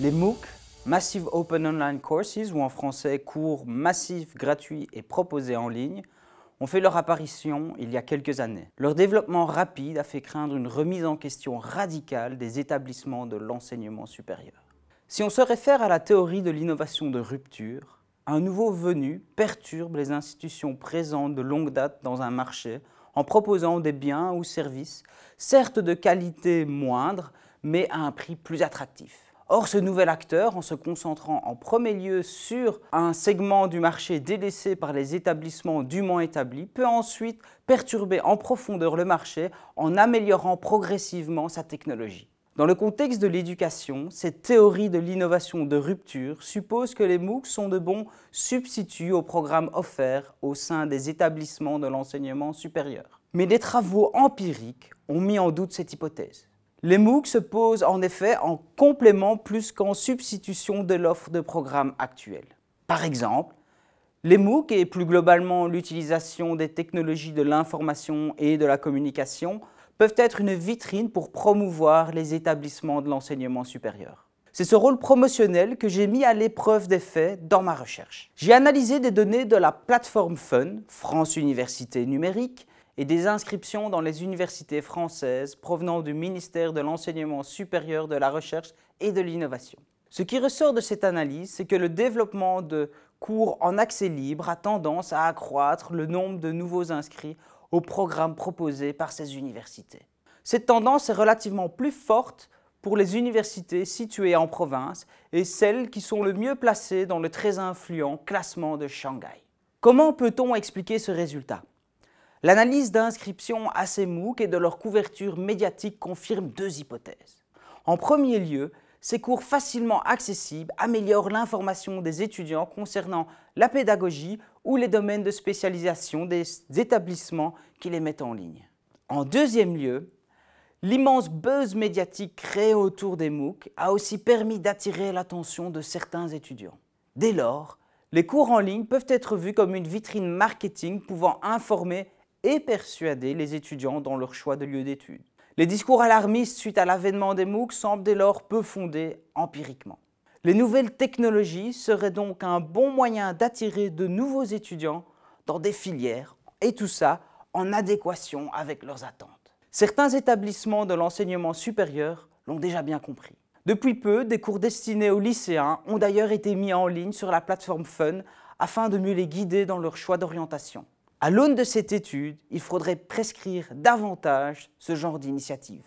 Les MOOC, Massive Open Online Courses, ou en français cours massifs, gratuits et proposés en ligne, ont fait leur apparition il y a quelques années. Leur développement rapide a fait craindre une remise en question radicale des établissements de l'enseignement supérieur. Si on se réfère à la théorie de l'innovation de rupture, un nouveau venu perturbe les institutions présentes de longue date dans un marché en proposant des biens ou services, certes de qualité moindre, mais à un prix plus attractif. Or, ce nouvel acteur, en se concentrant en premier lieu sur un segment du marché délaissé par les établissements dûment établis, peut ensuite perturber en profondeur le marché en améliorant progressivement sa technologie. Dans le contexte de l'éducation, cette théorie de l'innovation de rupture suppose que les MOOC sont de bons substituts aux programmes offerts au sein des établissements de l'enseignement supérieur. Mais des travaux empiriques ont mis en doute cette hypothèse. Les MOOC se posent en effet en complément plus qu'en substitution de l'offre de programmes actuels. Par exemple, les MOOC et plus globalement l'utilisation des technologies de l'information et de la communication peuvent être une vitrine pour promouvoir les établissements de l'enseignement supérieur. C'est ce rôle promotionnel que j'ai mis à l'épreuve des faits dans ma recherche. J'ai analysé des données de la plateforme Fun, France Université Numérique, et des inscriptions dans les universités françaises provenant du ministère de l'Enseignement supérieur, de la Recherche et de l'Innovation. Ce qui ressort de cette analyse, c'est que le développement de cours en accès libre a tendance à accroître le nombre de nouveaux inscrits aux programmes proposés par ces universités. Cette tendance est relativement plus forte pour les universités situées en province et celles qui sont le mieux placées dans le très influent classement de Shanghai. Comment peut-on expliquer ce résultat? L'analyse d'inscription à ces MOOC et de leur couverture médiatique confirme deux hypothèses. En premier lieu, ces cours facilement accessibles améliorent l'information des étudiants concernant la pédagogie ou les domaines de spécialisation des établissements qui les mettent en ligne. En deuxième lieu, l'immense buzz médiatique créé autour des MOOC a aussi permis d'attirer l'attention de certains étudiants. Dès lors, les cours en ligne peuvent être vus comme une vitrine marketing pouvant informer et persuader les étudiants dans leur choix de lieu d'études. Les discours alarmistes suite à l'avènement des MOOC semblent dès lors peu fondés empiriquement. Les nouvelles technologies seraient donc un bon moyen d'attirer de nouveaux étudiants dans des filières, et tout ça en adéquation avec leurs attentes. Certains établissements de l'enseignement supérieur l'ont déjà bien compris. Depuis peu, des cours destinés aux lycéens ont d'ailleurs été mis en ligne sur la plateforme Fun afin de mieux les guider dans leur choix d'orientation. À l'aune de cette étude, il faudrait prescrire davantage ce genre d'initiative.